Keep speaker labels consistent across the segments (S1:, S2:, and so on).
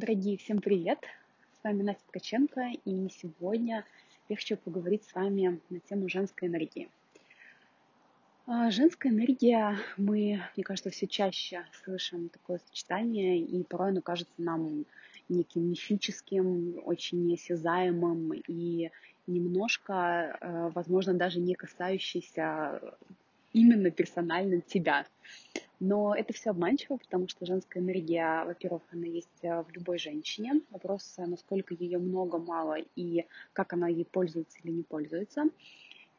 S1: Дорогие, всем привет! С вами Настя Ткаченко, и сегодня я хочу поговорить с вами на тему женской энергии. А, женская энергия, мы, мне кажется, все чаще слышим такое сочетание, и порой оно кажется нам неким мифическим, очень неосязаемым и немножко, э, возможно, даже не касающийся именно персонально тебя. Но это все обманчиво, потому что женская энергия, во-первых, она есть э, в любой женщине. Вопрос, э, насколько ее много, мало и как она ей пользуется или не пользуется.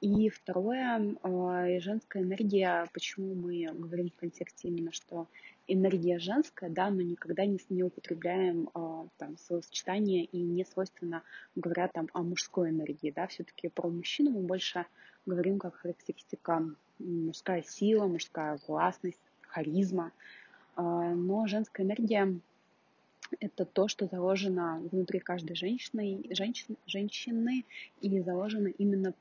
S1: И второе, э, женская энергия, почему мы говорим в контексте именно, что энергия женская, да, но никогда не, не употребляем там словосочетание и не свойственно говоря там о мужской энергии, да, все-таки про мужчину мы больше говорим как характеристика мужская сила, мужская властность, харизма. А, но женская энергия — это то, что заложено внутри каждой женщины, женщин, женщины и заложено именно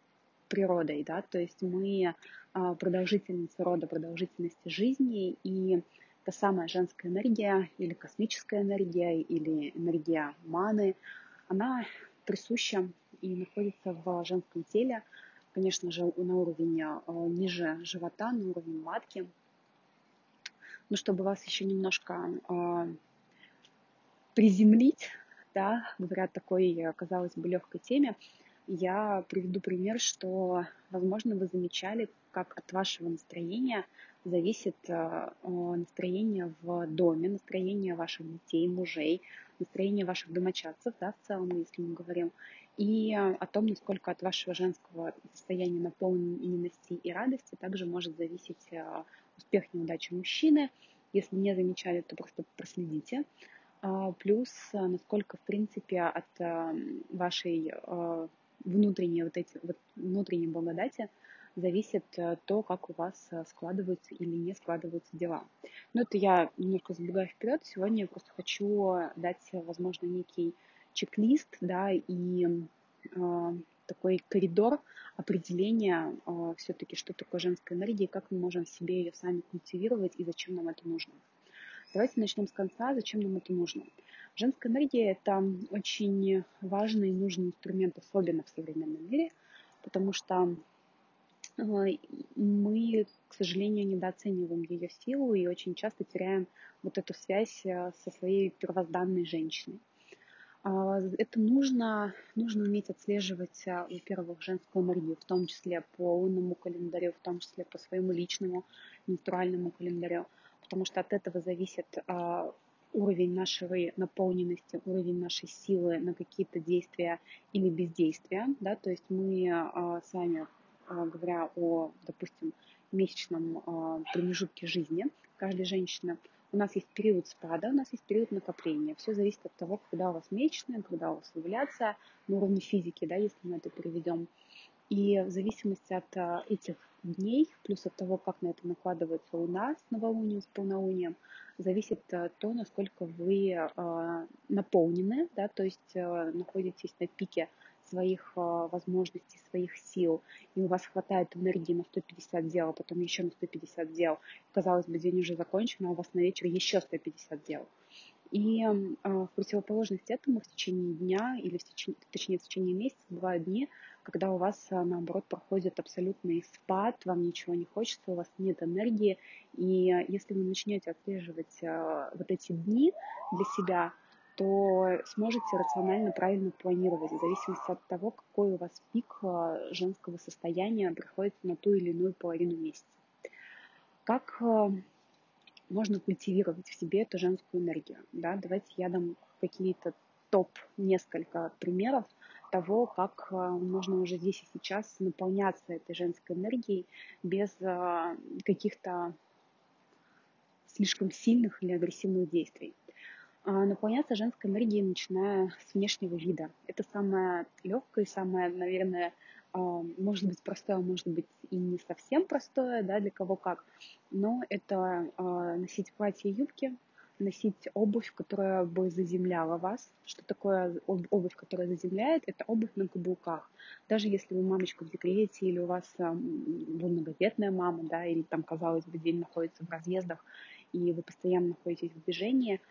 S1: природой, да, то есть мы а, продолжительность рода, продолжительности жизни, и та самая женская энергия или космическая энергия или энергия маны, она присуща и находится в женском теле, конечно же, на уровне а, ниже живота, на уровне матки, ну, чтобы вас еще немножко э, приземлить, да, говоря такой, казалось бы, легкой теме, я приведу пример, что, возможно, вы замечали, как от вашего настроения зависит э, настроение в доме, настроение ваших детей, мужей, настроение ваших домочадцев, да, в целом, если мы говорим, и о том, насколько от вашего женского состояния наполненности и радости также может зависеть э, успех, неудача мужчины. Если не замечали, то просто проследите. А, плюс, а, насколько, в принципе, от вашей внутренней, вот эти, вот внутренней благодати зависит то, как у вас складываются или не складываются дела. Но это я немножко забегаю вперед. Сегодня я просто хочу дать, возможно, некий чек-лист, да, и такой коридор определения э, все-таки, что такое женская энергия, как мы можем себе ее сами культивировать и зачем нам это нужно. Давайте начнем с конца, зачем нам это нужно. Женская энергия – это очень важный и нужный инструмент, особенно в современном мире, потому что э, мы, к сожалению, недооцениваем ее силу и очень часто теряем вот эту связь э, со своей первозданной женщиной. А, это нужно, нужно уметь отслеживать, а, во-первых, женскую энергию, в том числе по лунному календарю, в том числе по своему личному менструальному календарю, потому что от этого зависит уровень нашей наполненности, уровень нашей силы на какие-то действия или бездействия, да, то есть мы с вами, говоря о, допустим, месячном промежутке жизни каждой женщины, у нас есть период спада, у нас есть период накопления. Все зависит от того, когда у вас месячные, когда у вас овуляция на уровне физики, да, если мы это переведем. И в зависимости от а, этих дней, плюс от того, как на это накладывается у нас новолуние с полнолунием, зависит а, то, насколько вы а, наполнены, да, то есть находитесь на пике своих возможностей, своих сил, и у вас хватает энергии на 150 дел, а потом еще на 150 дел. Казалось бы, день уже закончен, а у вас на вечер еще 150 дел. И в противоположность этому в течение дня или в течение, точнее в течение месяца бывают дни, когда у вас наоборот проходит абсолютный спад, вам ничего не хочется, у вас нет энергии. И если вы начнете отслеживать э, вот эти дни для себя, то сможете рационально правильно планировать в зависимости от того, какой у вас пик а, женского состояния приходится на ту или иную половину месяца. Как а, можно культивировать в себе эту женскую энергию? Да? Давайте я дам какие-то топ несколько примеров того, как а, можно уже здесь и сейчас наполняться этой женской энергией без каких-то слишком сильных или агрессивных действий. А, наполняться женской энергией, начиная с внешнего вида. Это самое легкое, самое, наверное, а, может быть простое, может быть и не совсем простое, да, для кого как. Но это а, носить платье и юбки, носить обувь, которая бы заземляла вас. Что такое обувь, которая заземляет? Это обувь на каблуках. Даже если вы мамочка в декрете, или у вас вы многодетная мама, да, или там, казалось бы, день находится в разъездах, и вы постоянно находитесь в движении –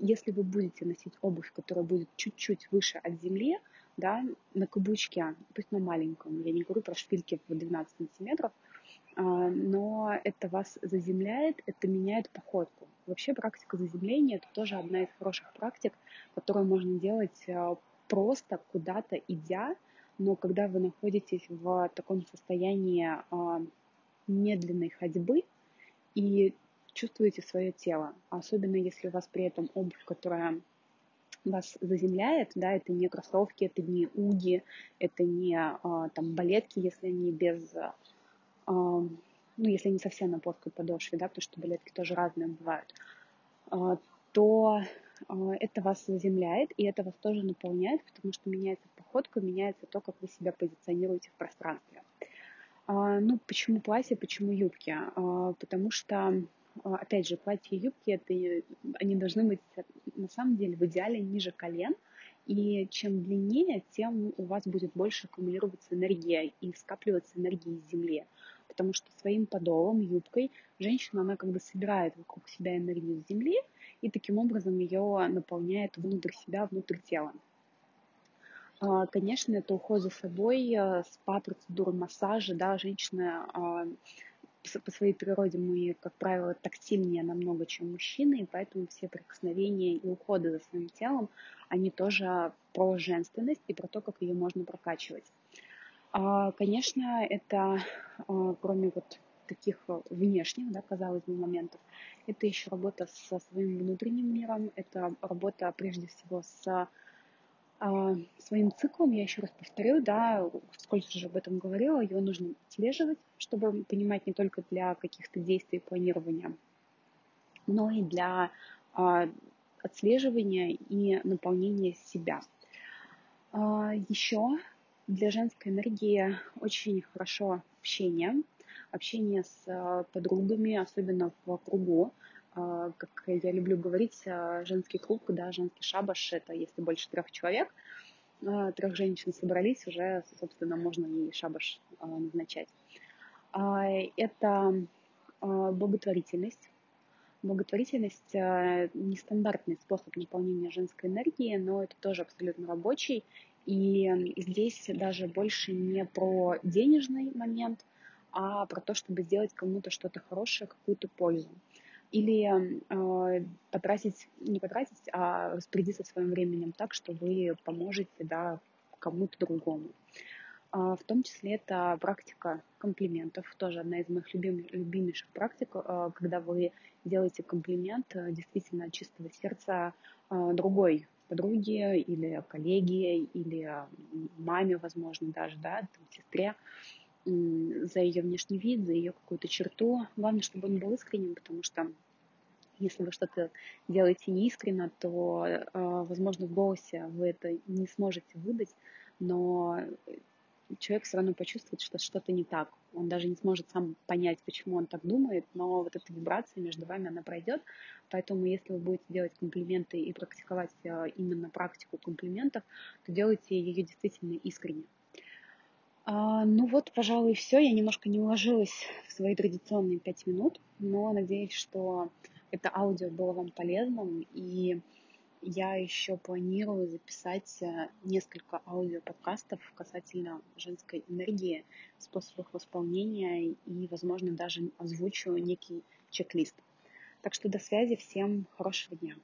S1: Если вы будете носить обувь, которая будет чуть-чуть выше от земли, да, на каблучке, пусть на маленьком, я не говорю про шпильки в 12 сантиметров, но это вас заземляет, это меняет походку. Вообще практика заземления – это тоже одна из хороших практик, которую можно делать просто куда-то идя, но когда вы находитесь в таком состоянии медленной ходьбы и чувствуете свое тело, особенно если у вас при этом обувь, которая вас заземляет, да, это не кроссовки, это не уги, это не а, там балетки, если они без, ну, если они совсем на плоской подошве, да, потому что балетки тоже разные бывают, а, то а, это вас заземляет, и это вас тоже наполняет, потому что меняется походка, меняется то, как вы себя позиционируете в пространстве. А, ну, почему платье, почему юбки? Потому что, опять же, платья и юбки, это, они должны быть на самом деле в идеале ниже колен, и чем длиннее, тем у вас будет больше аккумулироваться энергия и скапливаться энергия из земли. Потому что своим подолом, юбкой, женщина, она как бы собирает вокруг себя энергию земли, и таким образом ее наполняет внутрь себя, внутрь тела. А, конечно, это уход за собой, э, спа, процедуры массажа, да, женщина а, по своей природе мы, как правило, тактильнее намного, чем мужчины, и поэтому все прикосновения и уходы за своим телом, они тоже про женственность и про то, как ее можно прокачивать. А, конечно, это кроме вот таких внешних, да, казалось бы, моментов, это еще работа со своим внутренним миром, это работа прежде всего с а, своим циклом, я еще раз повторю, да, сколько же об этом говорила, его нужно отслеживать, чтобы понимать не только для каких-то действий планирования, но и для а, отслеживания и наполнения себя. А, еще для женской энергии очень хорошо общение, общение с подругами, особенно в кругу, а, как я люблю говорить, а, женский круг, да, женский шабаш, это если больше трех человек, трех женщин собрались, уже, собственно, можно и шабаш назначать. Это благотворительность. Благотворительность – нестандартный способ наполнения женской энергии, но это тоже абсолютно рабочий. И здесь даже больше не про денежный момент, а про то, чтобы сделать кому-то что-то хорошее, какую-то пользу или э, потратить, не потратить, а распорядиться своим временем так, что вы поможете да, кому-то другому. Э, в том числе это практика комплиментов, тоже одна из моих любим, любимейших практик, э, когда вы делаете комплимент э, действительно от чистого сердца э, другой подруге или коллеге или маме, возможно, даже, да, там, сестре, за ее внешний вид, за ее какую-то черту. Главное, чтобы он был искренним, потому что если вы что-то делаете неискренно, то, э, возможно, в голосе вы это не сможете выдать, но человек все равно почувствует, что что-то не так. Он даже не сможет сам понять, почему он так думает, но вот эта вибрация между вами, она пройдет. Поэтому, если вы будете делать комплименты и практиковать э, именно практику комплиментов, то делайте ее действительно искренне. А, ну вот, пожалуй, все. Я немножко не уложилась в свои традиционные пять минут, но надеюсь, что это аудио было вам полезным. И я еще планирую записать э, несколько аудиоподкастов касательно женской энергии, способов восполнения и, возможно, даже озвучу некий чек-лист. Так что до связи, всем хорошего дня.